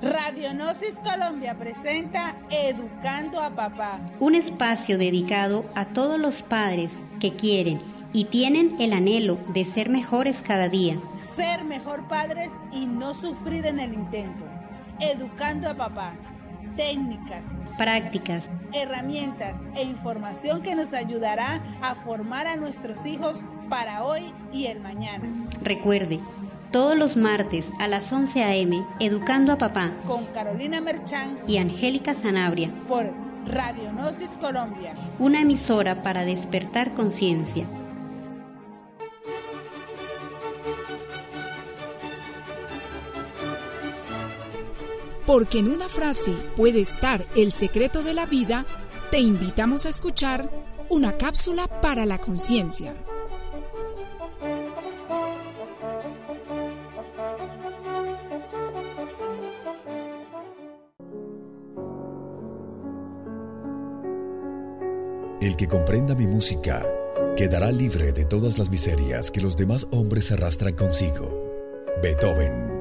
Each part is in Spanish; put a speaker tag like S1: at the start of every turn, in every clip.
S1: Radionosis Colombia presenta Educando a Papá.
S2: Un espacio dedicado a todos los padres que quieren y tienen el anhelo de ser mejores cada día.
S1: Ser mejor padres y no sufrir en el intento. Educando a Papá. Técnicas,
S2: prácticas,
S1: herramientas e información que nos ayudará a formar a nuestros hijos para hoy y el mañana.
S2: Recuerde, todos los martes a las 11 a.m. Educando a Papá
S1: con Carolina Merchán
S2: y Angélica Sanabria
S1: por Radionosis Colombia,
S2: una emisora para despertar conciencia.
S3: Porque en una frase puede estar el secreto de la vida, te invitamos a escuchar una cápsula para la conciencia.
S4: Que comprenda mi música quedará libre de todas las miserias que los demás hombres arrastran consigo. Beethoven.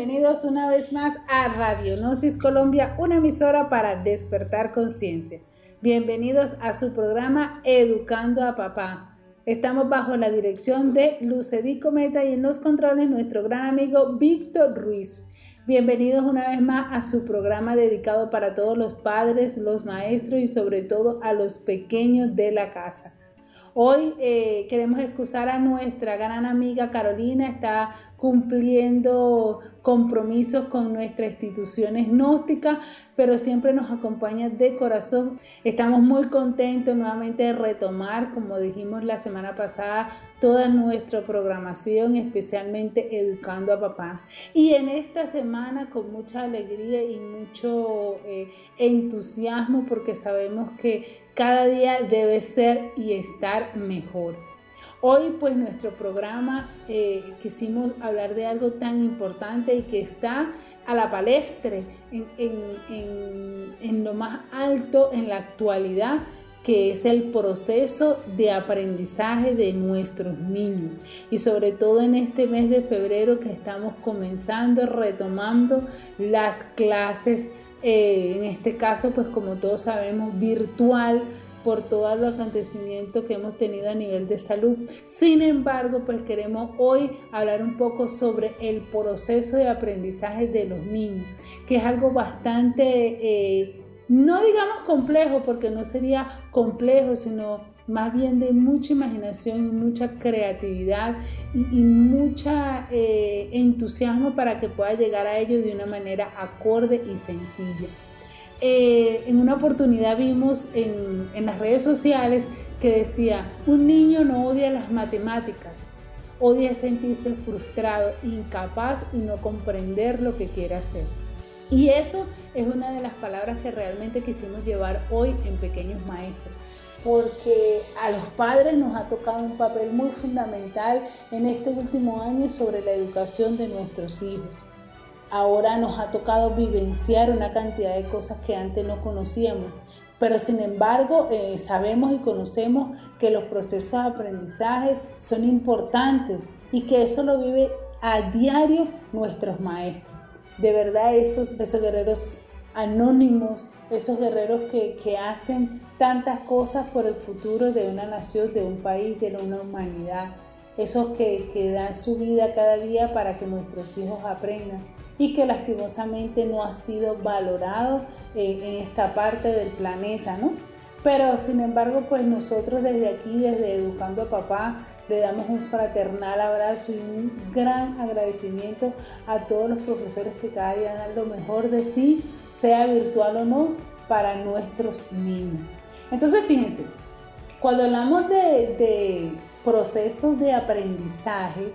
S1: Bienvenidos una vez más a Radionosis Colombia, una emisora para despertar conciencia. Bienvenidos a su programa Educando a Papá. Estamos bajo la dirección de Lucedí Cometa y en los controles nuestro gran amigo Víctor Ruiz. Bienvenidos una vez más a su programa dedicado para todos los padres, los maestros y sobre todo a los pequeños de la casa. Hoy eh, queremos excusar a nuestra gran amiga Carolina, está cumpliendo compromisos con nuestras instituciones gnósticas, pero siempre nos acompaña de corazón. Estamos muy contentos nuevamente de retomar, como dijimos la semana pasada, toda nuestra programación, especialmente Educando a Papá. Y en esta semana con mucha alegría y mucho eh, entusiasmo porque sabemos que cada día debe ser y estar mejor. Hoy pues nuestro programa eh, quisimos hablar de algo tan importante y que está a la palestre en, lo más alto en la actualidad que es el proceso de aprendizaje de nuestros niños. Y sobre todo en este mes de febrero que estamos comenzando, retomando las clases, eh, en este caso pues como todos sabemos virtual por todo el acontecimiento que hemos tenido a nivel de salud. Sin embargo, pues queremos hoy hablar un poco sobre el proceso de aprendizaje de los niños, que es algo bastante, eh, no digamos complejo, porque no sería complejo, sino más bien de mucha imaginación y mucha creatividad y, mucho eh, entusiasmo para que pueda llegar a ellos de una manera acorde y sencilla. Eh, en una oportunidad vimos en, en las redes sociales que decía, un niño no odia las matemáticas, odia sentirse frustrado, incapaz y no comprender lo que quiere hacer. Y eso es una de las palabras que realmente quisimos llevar hoy en Pequeños Maestros, porque a los padres nos ha tocado un papel muy fundamental en este último año sobre la educación de nuestros hijos ahora nos ha tocado vivenciar una cantidad de cosas que antes no conocíamos. Pero sin embargo, eh, sabemos y conocemos que los procesos de aprendizaje son importantes y que eso lo vive a diario nuestros maestros. De verdad, esos, esos guerreros anónimos, esos guerreros que, que, hacen tantas cosas por el futuro de una nación, de un país, de una humanidad esos que, dan su vida cada día para que nuestros hijos aprendan y que lastimosamente no ha sido valorado eh, en esta parte del planeta, ¿no? Pero sin embargo, pues nosotros desde aquí, desde Educando a Papá, le damos un fraternal abrazo y un gran agradecimiento a todos los profesores que cada día dan lo mejor de sí, sea virtual o no, para nuestros niños. Entonces, fíjense, cuando hablamos de procesos de aprendizaje,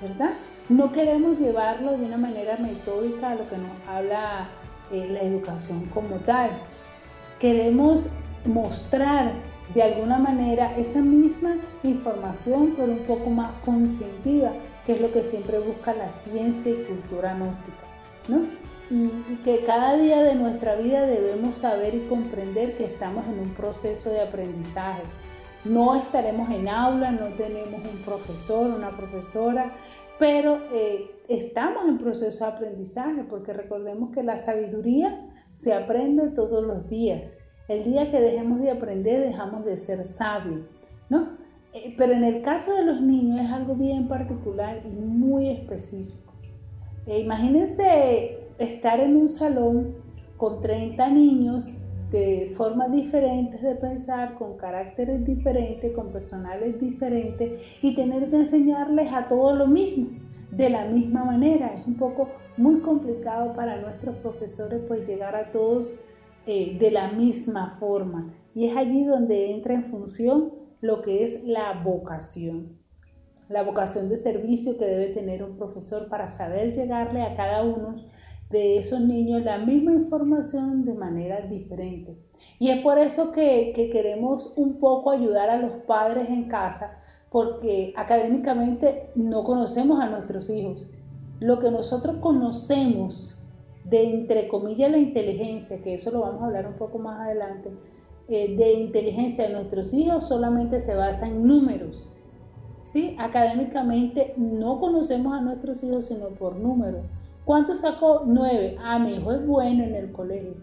S1: ¿verdad? No queremos llevarlo de una manera metódica a lo que nos habla eh, la educación como tal. Queremos mostrar de alguna manera esa misma información, pero un poco más conscientiva, que es lo que siempre busca la ciencia y cultura gnóstica, ¿no? Y, y, que cada día de nuestra vida debemos saber y comprender que estamos en un proceso de aprendizaje. No estaremos en aula, no tenemos un profesor, una profesora, pero eh, estamos en proceso de aprendizaje porque recordemos que la sabiduría se aprende todos los días. El día que dejemos de aprender, dejamos de ser sabios, ¿no? Eh, pero en el caso de los niños es algo bien particular y muy específico. Eh, imagínense estar en un salón con 30 niños de formas diferentes de pensar, con caracteres diferentes, con personales diferentes y tener que enseñarles a todos lo mismo, de la misma manera. Es un poco muy complicado para nuestros profesores pues llegar a todos eh, de la misma forma. Y es allí donde entra en función lo que es la vocación. La vocación de servicio que debe tener un profesor para saber llegarle a cada uno de esos niños la misma información de manera diferente. Y es por eso que, que, queremos un poco ayudar a los padres en casa, porque académicamente no conocemos a nuestros hijos. Lo que nosotros conocemos de, entre comillas, la inteligencia, que eso lo vamos a hablar un poco más adelante, eh, de inteligencia de nuestros hijos solamente se basa en números. ¿sí? Académicamente no conocemos a nuestros hijos sino por números. ¿Cuánto sacó? Nueve. Ah, mi hijo es bueno en el colegio.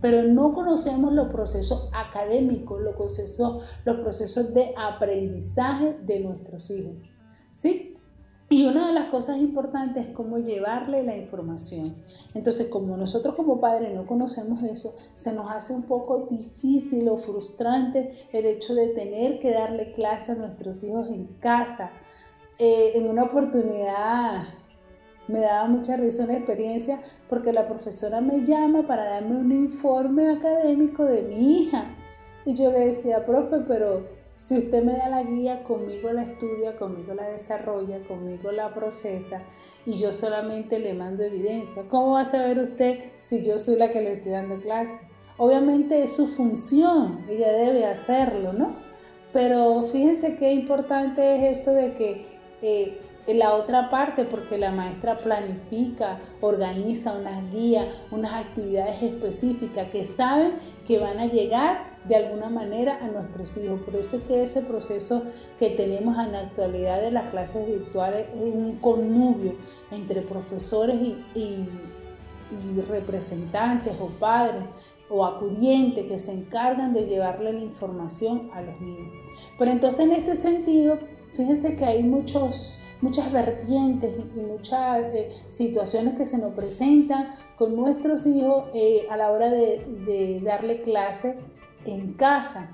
S1: Pero no conocemos los procesos académicos, los procesos, los procesos de aprendizaje de nuestros hijos. ¿Sí? Y una de las cosas importantes es cómo llevarle la información. Entonces, como nosotros como padres no conocemos eso, se nos hace un poco difícil o frustrante el hecho de tener que darle clase a nuestros hijos en casa. Eh, en una oportunidad me daba mucha risa una experiencia porque la profesora me llama para darme un informe académico de mi hija. Y yo le decía, profe, pero si usted me da la guía, conmigo la estudia, conmigo la desarrolla, conmigo la procesa y yo solamente le mando evidencia. ¿Cómo va a saber usted si yo soy la que le estoy dando clase? Obviamente es su función, ella debe hacerlo, ¿no? Pero fíjense qué importante es esto de que eh, la otra parte, porque la maestra planifica, organiza unas guías, unas actividades específicas que saben que van a llegar de alguna manera a nuestros hijos. Por eso es que ese proceso que tenemos en la actualidad de las clases virtuales es un connubio entre profesores y, y, representantes o padres o acudientes que se encargan de llevarle la información a los niños. Pero entonces en este sentido, fíjense que hay muchos muchas vertientes y muchas eh, situaciones que se nos presentan con nuestros hijos eh, a la hora de, darle clase en casa.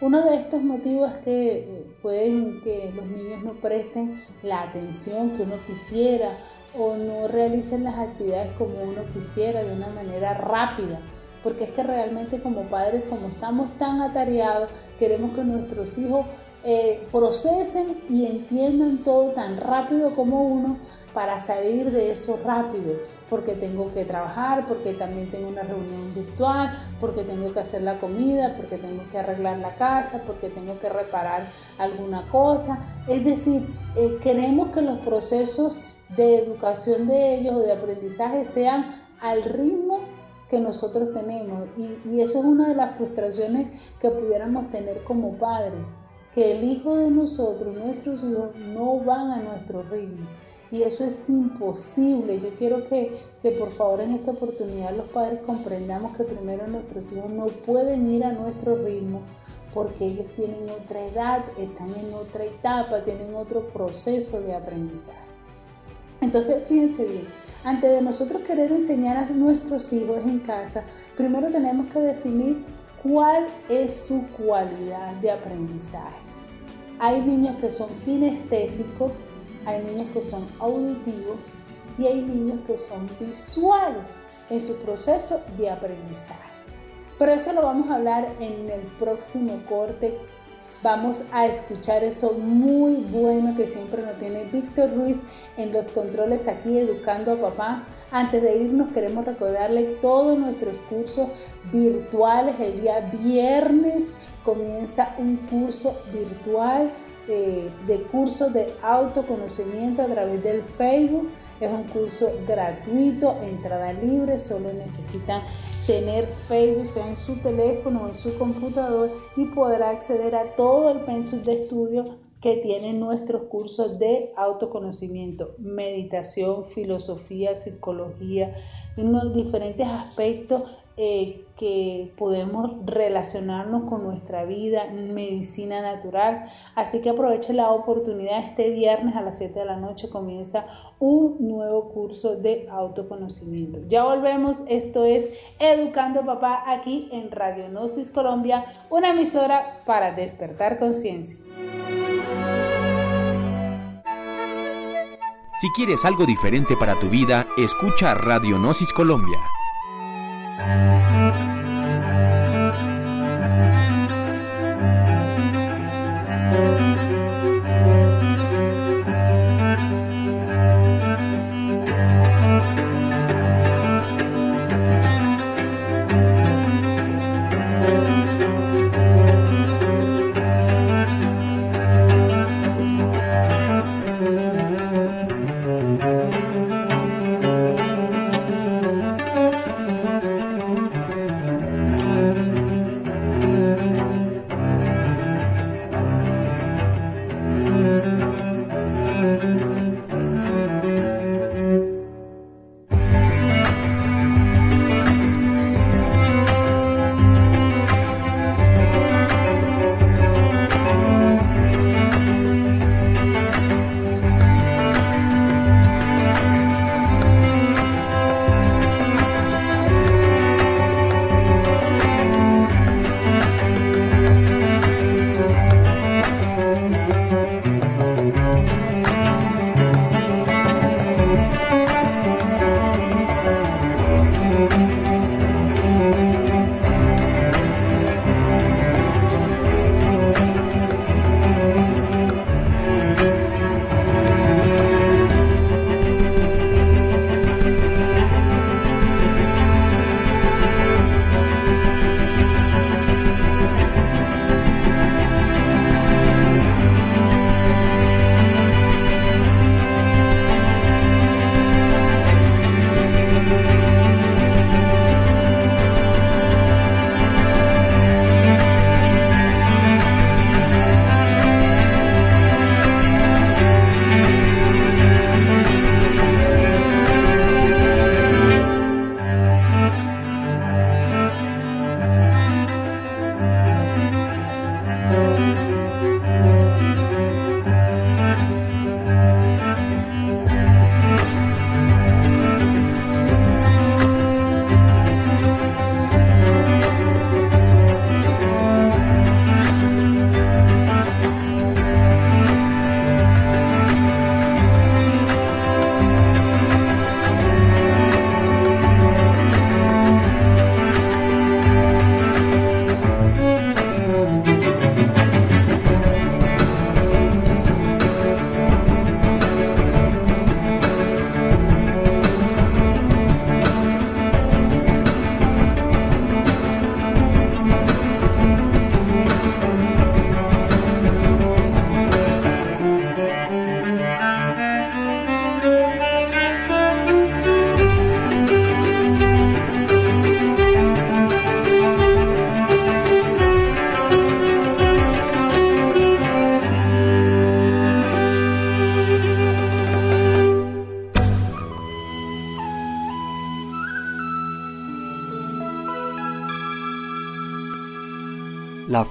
S1: Uno de estos motivos es que eh, pueden que los niños no presten la atención que uno quisiera o no realicen las actividades como uno quisiera de una manera rápida porque es que realmente como padres, como estamos tan atareados, queremos que nuestros hijos eh, procesen y entiendan todo tan rápido como uno para salir de eso rápido, porque tengo que trabajar, porque también tengo una reunión virtual, porque tengo que hacer la comida, porque tengo que arreglar la casa, porque tengo que reparar alguna cosa. Es decir, eh, queremos que los procesos de educación de ellos o de aprendizaje sean al ritmo que nosotros tenemos y, y eso es una de las frustraciones que pudiéramos tener como padres que el hijo de nosotros, nuestros hijos, no van a nuestro ritmo. Y eso es imposible. Yo quiero que, que, por favor en esta oportunidad los padres comprendamos que primero nuestros hijos no pueden ir a nuestro ritmo porque ellos tienen otra edad, están en otra etapa, tienen otro proceso de aprendizaje. Entonces, fíjense bien, antes de nosotros querer enseñar a nuestros hijos en casa, primero tenemos que definir cuál es su cualidad de aprendizaje. Hay niños que son kinestésicos, hay niños que son auditivos y hay niños que son visuales en su proceso de aprendizaje. Pero eso lo vamos a hablar en el próximo corte vamos a escuchar eso muy bueno que siempre nos tiene Víctor Ruiz en los controles aquí educando a papá. Antes de irnos queremos recordarle todos nuestros cursos virtuales. El día viernes comienza un curso virtual de, cursos de autoconocimiento a través del Facebook. Es un curso gratuito, entrada libre, solo necesitan tener Facebook sea en su teléfono o en su computador y podrá acceder a todo el pensum de estudio que tienen nuestros cursos de autoconocimiento, meditación, filosofía, psicología, unos diferentes aspectos eh, que podemos relacionarnos con nuestra vida, medicina natural. Así que aproveche la oportunidad. Este viernes a las 7 de la noche comienza un nuevo curso de autoconocimiento. Ya volvemos. Esto es Educando Papá aquí en Radio Gnosis Colombia, una emisora para despertar conciencia.
S5: Si quieres algo diferente para tu vida, escucha Radio Gnosis Colombia.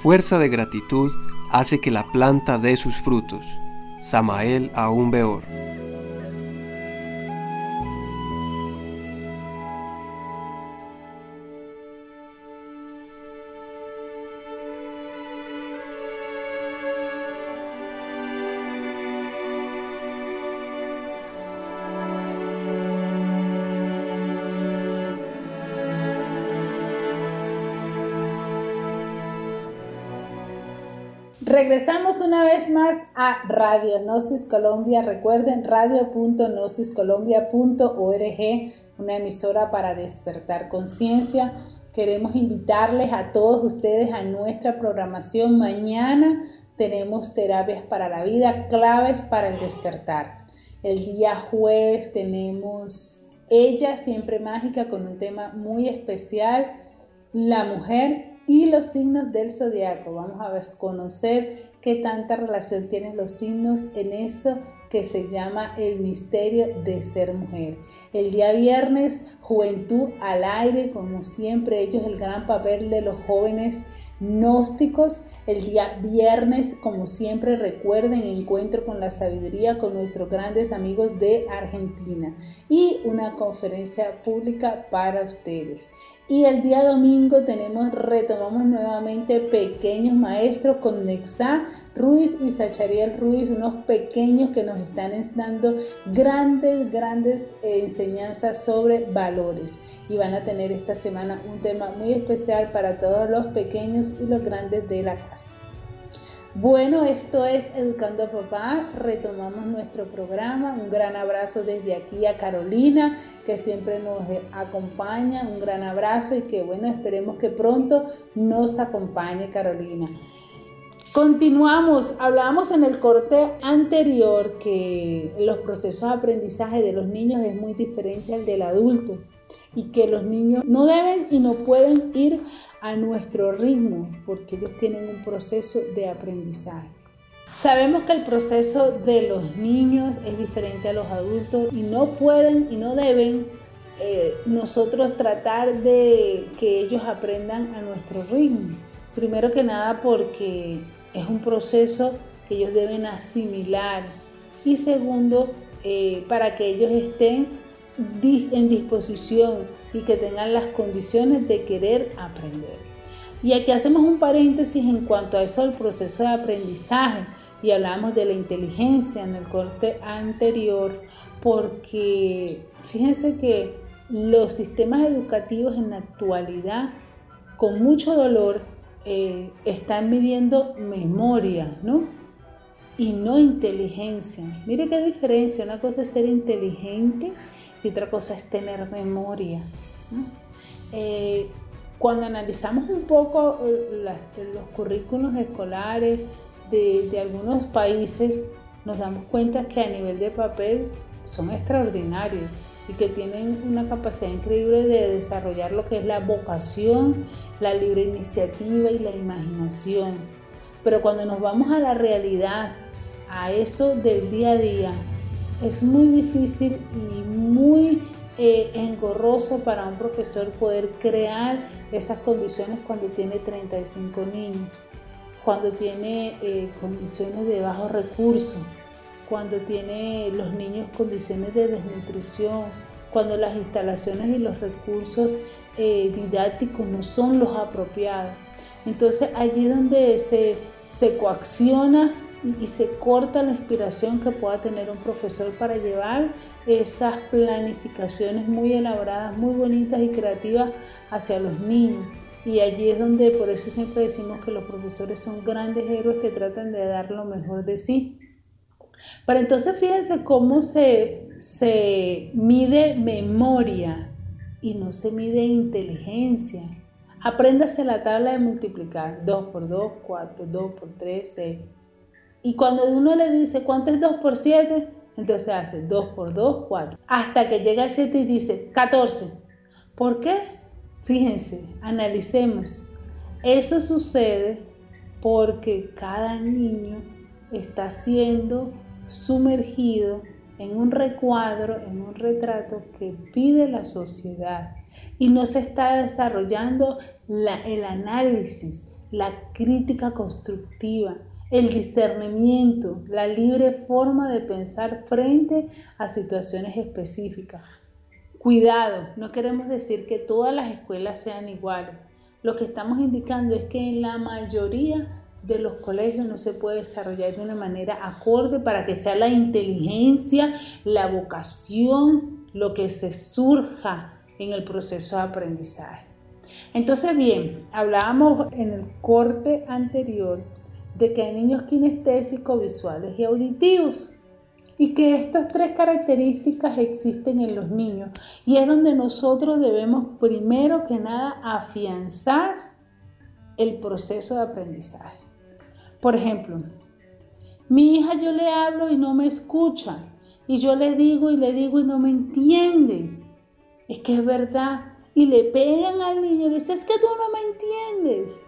S6: Fuerza de gratitud hace que la planta dé sus frutos. Samael aún Beor.
S1: Regresamos una vez más a Radio Gnosis Colombia. Recuerden radio.gnosiscolombia.org, una emisora para despertar conciencia. Queremos invitarles a todos ustedes a nuestra programación. Mañana tenemos terapias para la vida, claves para el despertar. El día jueves tenemos Ella siempre mágica con un tema muy especial, la mujer y los signos del zodiaco. Vamos a conocer qué tanta relación tienen los signos en eso que se llama el misterio de ser mujer. El día viernes, juventud al aire, como siempre, ellos el gran papel de los jóvenes gnósticos. El día viernes, como siempre, recuerden, encuentro con la sabiduría con nuestros grandes amigos de Argentina y una conferencia pública para ustedes. Y el día domingo tenemos, retomamos nuevamente Pequeños Maestros con Nexa Ruiz y Sachariel Ruiz, unos pequeños que nos están dando grandes, grandes enseñanzas sobre valores. Y van a tener esta semana un tema muy especial para todos los pequeños y los grandes de la casa. Bueno, esto es Educando a Papá. Retomamos nuestro programa. Un gran abrazo desde aquí a Carolina, que siempre nos acompaña. Un gran abrazo y que bueno, esperemos que pronto nos acompañe Carolina. Continuamos, hablábamos en el corte anterior que los procesos de aprendizaje de los niños es muy diferente al del adulto y que los niños no deben y no pueden ir a nuestro ritmo, porque ellos tienen un proceso de aprendizaje. Sabemos que el proceso de los niños es diferente a los adultos y no pueden y no deben eh, nosotros tratar de que ellos aprendan a nuestro ritmo. Primero que nada porque es un proceso que ellos deben asimilar y segundo eh, para que ellos estén en disposición y que tengan las condiciones de querer aprender. Y aquí hacemos un paréntesis en cuanto a eso del proceso de aprendizaje y hablamos de la inteligencia en el corte anterior porque fíjense que los sistemas educativos en la actualidad con mucho dolor eh, están midiendo memoria, ¿no? Y no inteligencia. Mire qué diferencia. Una cosa es ser inteligente y otra cosa es tener memoria. Eh, cuando analizamos un poco eh, los currículos escolares de, de, algunos países, nos damos cuenta que a nivel de papel son extraordinarios y que tienen una capacidad increíble de desarrollar lo que es la vocación, la libre iniciativa y la imaginación. Pero cuando nos vamos a la realidad, a eso del día a día, es muy difícil muy eh, engorroso para un profesor poder crear esas condiciones cuando tiene 35 niños, cuando tiene eh, condiciones de bajo recursos, cuando tiene los niños condiciones de desnutrición, cuando las instalaciones y los recursos eh, didácticos no son los apropiados. Entonces allí donde se coacciona y, se corta la inspiración que pueda tener un profesor para llevar esas planificaciones muy elaboradas, muy bonitas y creativas hacia los niños. Y allí es donde, por eso siempre decimos que los profesores son grandes héroes que tratan de dar lo mejor de sí. Pero entonces fíjense cómo se, se mide memoria y no se mide inteligencia. Apréndase la tabla de multiplicar. 2 por 2, 4, 2 por 3, 6. Y cuando uno le dice, ¿cuánto es 2 por 7? Entonces hace 2 por 2, 4. Hasta que llega el 7 y dice 14. ¿Por qué? Fíjense, analicemos. Eso sucede porque cada niño está siendo sumergido en un recuadro, en un retrato que pide la sociedad y no se está desarrollando el análisis, la crítica constructiva, el discernimiento, la libre forma de pensar frente a situaciones específicas. Cuidado, no queremos decir que todas las escuelas sean iguales. Lo que estamos indicando es que en la mayoría de los colegios no se puede desarrollar de una manera acorde para que sea la inteligencia, la vocación, lo que se surja en el proceso de aprendizaje. Entonces, bien, hablábamos en el corte anterior de que hay niños kinestésicos, visuales y auditivos. Y que estas tres características existen en los niños. Y es donde nosotros debemos primero que nada afianzar el proceso de aprendizaje. Por ejemplo, mi hija yo le hablo y no me escucha. Y yo le digo y le digo y no me entiende. Es que es verdad. Y le pegan al niño y le dicen, es que tú no me entiendes.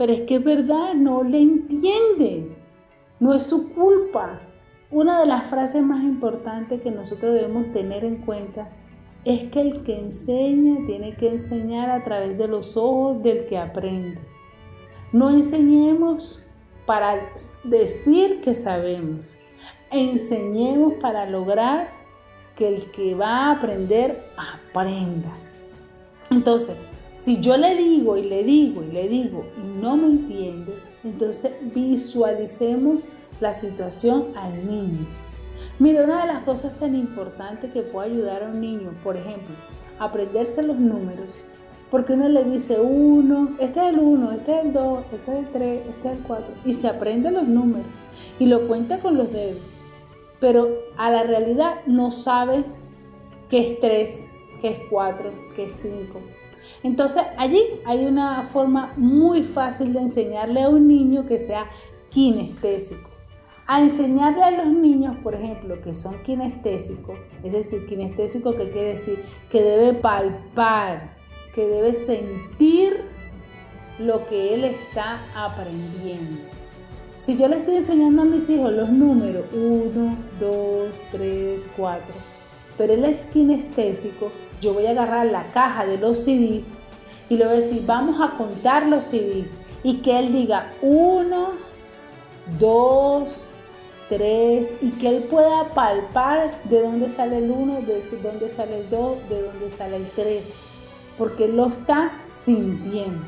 S1: Pero es que es verdad, no le entiende. No es su culpa. Una de las frases más importantes que nosotros debemos tener en cuenta es que el que enseña tiene que enseñar a través de los ojos del que aprende. No enseñemos para decir que sabemos. Enseñemos para lograr que el que va a aprender aprenda. Entonces, si yo le digo y le digo y le digo y no me entiende, entonces visualicemos la situación al niño. Mira, una de las cosas tan importantes que puede ayudar a un niño, por ejemplo, aprenderse los números, porque uno le dice uno, este es el uno, este es el dos, este es el tres, este es el cuatro, y se aprende los números y lo cuenta con los dedos, pero a la realidad no sabe qué es tres, qué es cuatro, qué es cinco. Entonces allí hay una forma muy fácil de enseñarle a un niño que sea kinestésico a enseñarle a los niños, por ejemplo, que son kinestésicos, es decir, kinestésico que quiere decir que debe palpar, que debe sentir lo que él está aprendiendo. Si yo le estoy enseñando a mis hijos los números 1, 2, 3, 4, pero él es kinestésico, yo voy a agarrar la caja de los CD y le voy a decir, vamos a contar los CD y que él diga 1, 2, 3 y que él pueda palpar de dónde sale el 1, de dónde sale el 2, de dónde sale el 3, porque lo está sintiendo.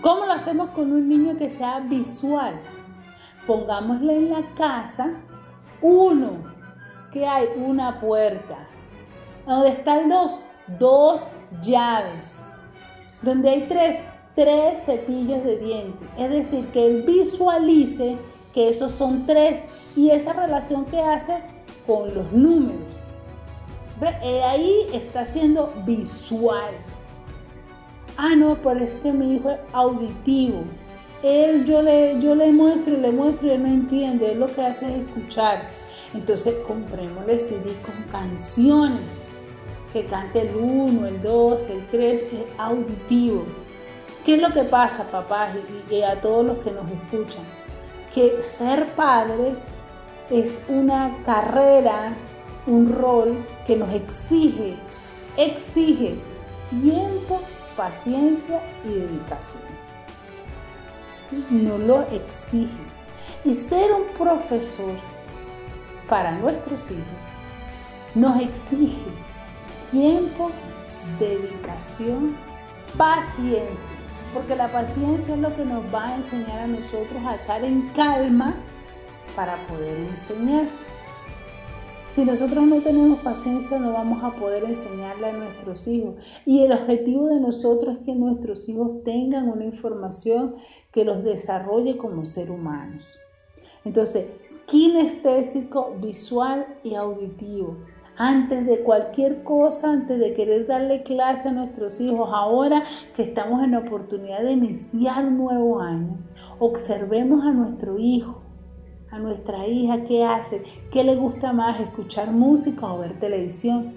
S1: ¿Cómo lo hacemos con un niño que sea visual? Pongámosle en la casa uno, que hay una puerta. Donde está el 2, dos llaves. Donde hay tres, tres cepillos de dientes. Es decir, que él visualice que esos son tres y esa relación que hace con los números. ¿Ve? Ahí está siendo visual. Ah, no, pero es que mi hijo es auditivo. Él, yo le, yo le muestro y le muestro y él no entiende. Él lo que hace es escuchar. Entonces comprémosle CD con canciones. Que cante el 1, el 2, el 3, es auditivo. ¿Qué es lo que pasa, papás, y a todos los que nos escuchan? que ser padre es una carrera, un rol que nos exige, exige tiempo, paciencia y dedicación. ¿Sí? No lo exige. Y ser un profesor para nuestros hijos nos exige tiempo, dedicación, paciencia porque la paciencia es lo que nos va a enseñar a nosotros a estar en calma para poder enseñar. Si nosotros no tenemos paciencia, no vamos a poder enseñarle a nuestros hijos. Y el objetivo de nosotros es que nuestros hijos tengan una información que los desarrolle como ser humanos. Entonces, kinestésico, visual y auditivo antes de cualquier cosa, antes de querer darle clase a nuestros hijos, ahora que estamos en la oportunidad de iniciar un nuevo año, observemos a nuestro hijo, a nuestra hija, qué hace, qué le gusta más, escuchar música o ver televisión,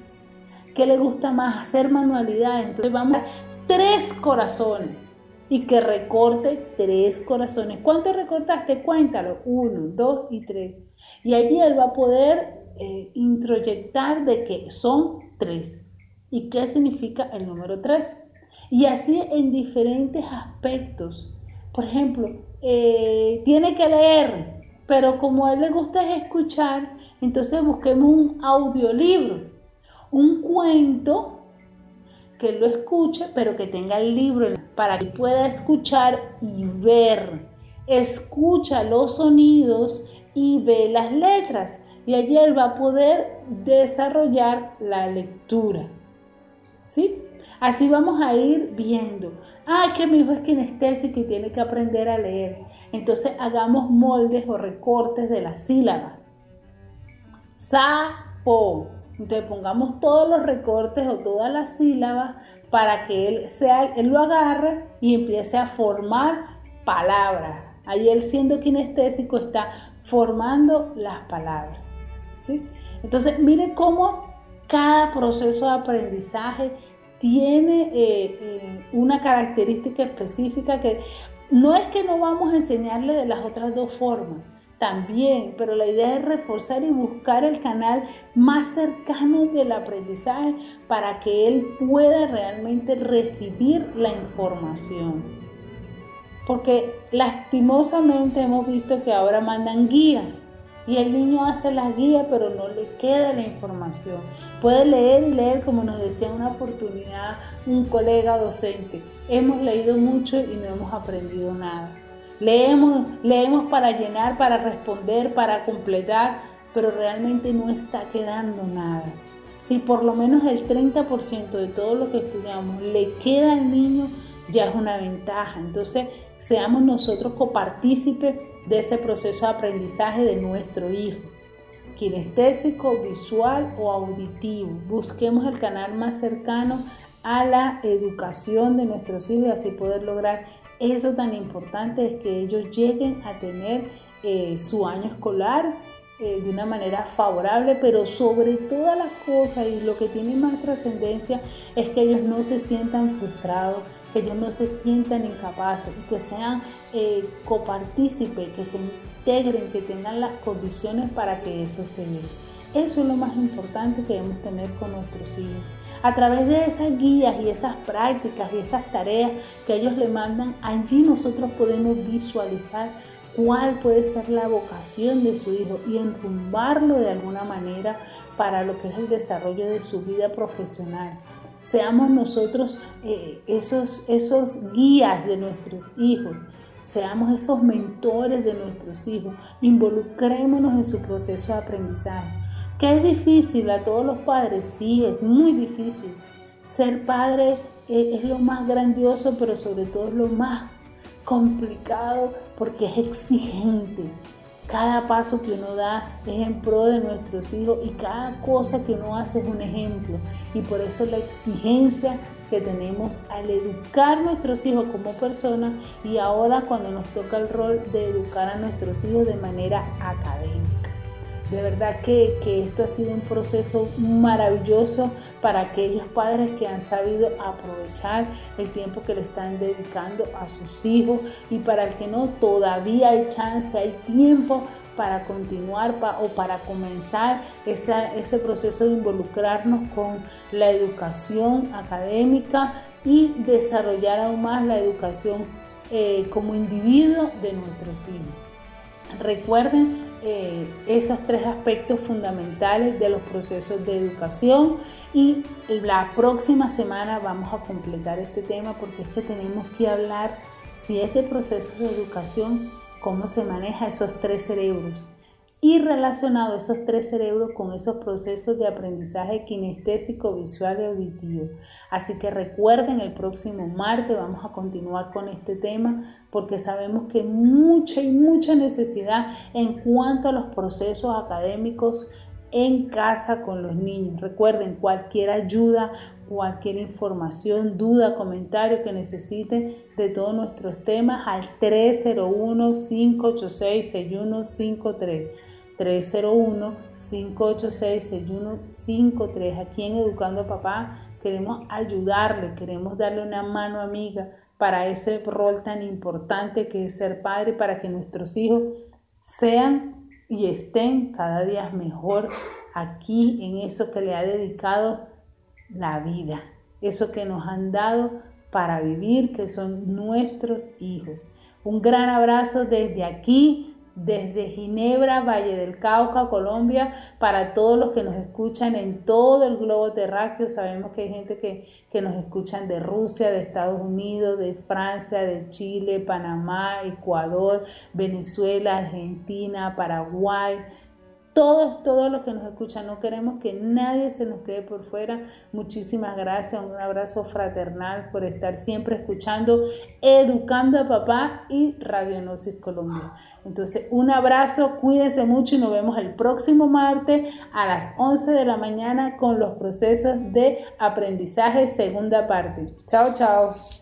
S1: qué le gusta más, hacer manualidades. Entonces vamos a dar tres corazones y que recorte tres corazones. ¿Cuántos recortaste? Cuéntalo. Uno, dos y tres. Y allí él va a poder eh, introyectar de que son tres y qué significa el número tres. Y así en diferentes aspectos. Por ejemplo, eh, tiene que leer, pero como a él le gusta escuchar, entonces busquemos un audiolibro, un cuento que lo escuche, pero que tenga el libro para que pueda escuchar y ver. Escucha los sonidos y ve las letras y allí él va a poder desarrollar la lectura. ¿Sí? Así vamos a ir viendo. Ah, que mi hijo es kinestésico y tiene que aprender a leer. Entonces hagamos moldes o recortes de las sílabas. Sapo. Entonces pongamos todos los recortes o todas las sílabas para que él, sea, él lo agarre y empiece a formar palabras. Ahí él siendo kinestésico está formando las palabras. Entonces mire cómo cada proceso de aprendizaje tiene eh, eh, una característica específica que no es que no vamos a enseñarle de las otras dos formas, también, pero la idea es reforzar y buscar el canal más cercano del aprendizaje para que él pueda realmente recibir la información. Porque lastimosamente hemos visto que ahora mandan guías y el niño hace la guía pero no le queda la información. Puede leer y leer como nos decía una oportunidad un colega docente. Hemos leído mucho y no hemos aprendido nada. Leemos, leemos para llenar, para responder, para completar, pero realmente no está quedando nada. Si por lo menos el 30% de todo lo que estudiamos le queda al niño, ya es una ventaja. Entonces, seamos nosotros copartícipes de ese proceso de aprendizaje de nuestro hijo. Kinestésico, visual o auditivo. Busquemos el canal más cercano a la educación de nuestros hijos y así poder lograr eso tan importante es que ellos lleguen a tener eh, su año escolar eh, de una manera favorable, pero sobre todas las cosas y lo que tiene más trascendencia es que ellos no se sientan frustrados, que ellos no se sientan incapaces y que sean eh, copartícipes, que se integren, que tengan las condiciones para que eso se dé. Eso es lo más importante que debemos tener con nuestros hijos. A través de esas guías y esas prácticas y esas tareas que ellos le mandan, allí nosotros podemos visualizar cuál puede ser la vocación de su hijo y enrumbarlo de alguna manera para lo que es el desarrollo de su vida profesional. Seamos nosotros eh, esos, esos guías de nuestros hijos, seamos esos mentores de nuestros hijos, involucrémonos en su proceso de aprendizaje. ¿Que es difícil a todos los padres? Sí, es muy difícil. Ser padre es, lo más grandioso, pero sobre todo es lo más complicado porque es exigente. Cada paso que uno da es en pro de nuestros hijos y cada cosa que uno hace es un ejemplo. Y por eso la exigencia que tenemos al educar a nuestros hijos como personas y ahora cuando nos toca el rol de educar a nuestros hijos de manera académica. De verdad que, esto ha sido un proceso maravilloso para aquellos padres que han sabido aprovechar el tiempo que le están dedicando a sus hijos y para el que no, todavía hay chance, hay tiempo para continuar o para comenzar ese proceso de involucrarnos con la educación académica y desarrollar aún más la educación eh, como individuo de nuestros hijos. Recuerden eh, esos tres aspectos fundamentales de los procesos de educación. Y la próxima semana vamos a completar este tema porque es que tenemos que hablar si este proceso de educación, cómo se maneja esos tres cerebros y relacionado esos tres cerebros con esos procesos de aprendizaje kinestésico, visual y auditivo. Así que recuerden, el próximo martes vamos a continuar con este tema porque sabemos que mucha y mucha necesidad en cuanto a los procesos académicos en casa con los niños. Recuerden, cualquier ayuda, cualquier información, duda, comentario que necesiten de todos nuestros temas al 301 586 6153 301-586-6153. Aquí en Educando a Papá queremos ayudarle, queremos darle una mano amiga para ese rol tan importante que es ser padre, para que nuestros hijos sean y estén cada día mejor aquí en eso que le ha dedicado la vida, eso que nos han dado para vivir, que son nuestros hijos. Un gran abrazo desde aquí, desde Ginebra, Valle del Cauca, Colombia, para todos los que nos escuchan en todo el globo terráqueo. Sabemos que hay gente que, que nos escuchan de Rusia, de Estados Unidos, de Francia, de Chile, Panamá, Ecuador, Venezuela, Argentina, Paraguay, todos, todos los que nos escuchan. No queremos que nadie se nos quede por fuera. Muchísimas gracias, un abrazo fraternal por estar siempre escuchando, educando a papá y Radionosis Colombia. Entonces, un abrazo, cuídense mucho y nos vemos el próximo martes a las 11 de la mañana con los procesos de aprendizaje segunda parte. Chao, chao.